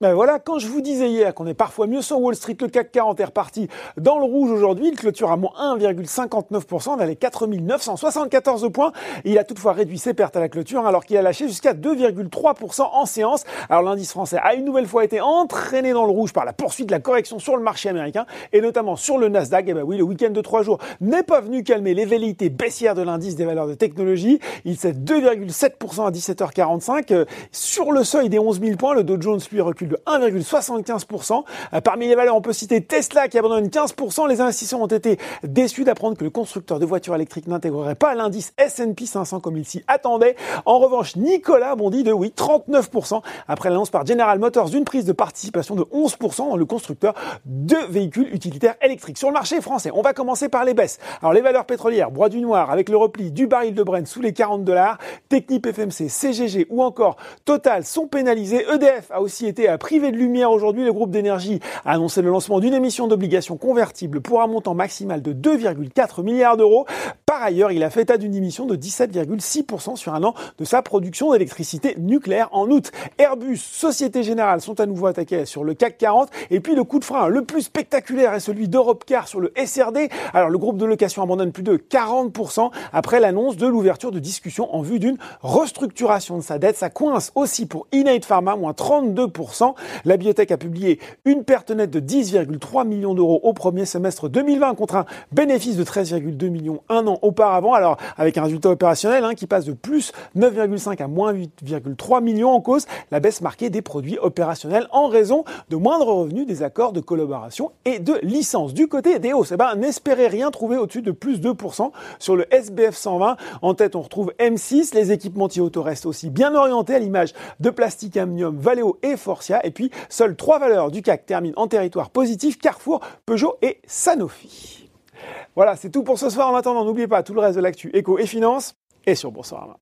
Ben voilà, quand je vous disais hier qu'on est parfois mieux sur Wall Street, le CAC 40 est reparti dans le rouge aujourd'hui. Il clôture à moins 1,59%, dans les 4974 points. Il a toutefois réduit ses pertes à la clôture alors qu'il a lâché jusqu'à 2,3% en séance. Alors l'indice français a une nouvelle fois été entraîné dans le rouge par la poursuite de la correction sur le marché américain et notamment sur le Nasdaq. Et eh ben oui, le week-end de trois jours n'est pas venu calmer les velléités baissières de l'indice des valeurs de technologie. Il cède 2,7% à 17h45. Euh, sur le seuil des 11 000 points, le Dow Jones lui recule de 1,75%. Euh, parmi les valeurs, on peut citer Tesla qui abandonne 15%. Les investisseurs ont été déçus d'apprendre que le constructeur de voitures électriques n'intégrerait pas l'indice S&P 500 comme il s'y attendait. En revanche, Nicolas bondit de oui 39% après l'annonce par General Motors d'une prise de participation de 11% dans le constructeur de véhicules utilitaires électriques. Sur le marché français, on va commencer par les baisses. Alors les valeurs pétrolières, bois du noir avec le repli du baril de Brent sous les 40 dollars, Technip FMC, CGG ou encore Total sont pénalisés. EDF a aussi été privé de lumière aujourd'hui, le groupe d'énergie a annoncé le lancement d'une émission d'obligations convertibles pour un montant maximal de 2,4 milliards d'euros. Par ailleurs, il a fait état d'une émission de 17,6% sur un an de sa production d'électricité nucléaire en août. Airbus, Société Générale sont à nouveau attaqués sur le CAC 40. Et puis le coup de frein le plus spectaculaire est celui d'Europecar sur le SRD. Alors le groupe de location abandonne plus de 40% après l'annonce de l'ouverture de discussions en vue d'une restructuration de sa dette. Ça coince aussi pour Innate Pharma, moins 32%. La biotech a publié une perte nette de 10,3 millions d'euros au premier semestre 2020 contre un bénéfice de 13,2 millions un an auparavant. Alors avec un résultat opérationnel hein, qui passe de plus 9,5 à moins 8,3 millions en cause, la baisse marquée des produits opérationnels en raison de moindres revenus des accords de collaboration et de licence. Du côté des hausses, eh ben, n'espérez rien trouver au-dessus de plus 2% sur le SBF 120. En tête, on retrouve M6. Les équipementiers auto restent aussi bien orientés à l'image de Plastic Amnium, Valeo et Forcia. Et puis, seules trois valeurs du CAC terminent en territoire positif, Carrefour, Peugeot et Sanofi. Voilà, c'est tout pour ce soir. En attendant, n'oubliez pas tout le reste de l'actu éco et finance et sur Boursorama.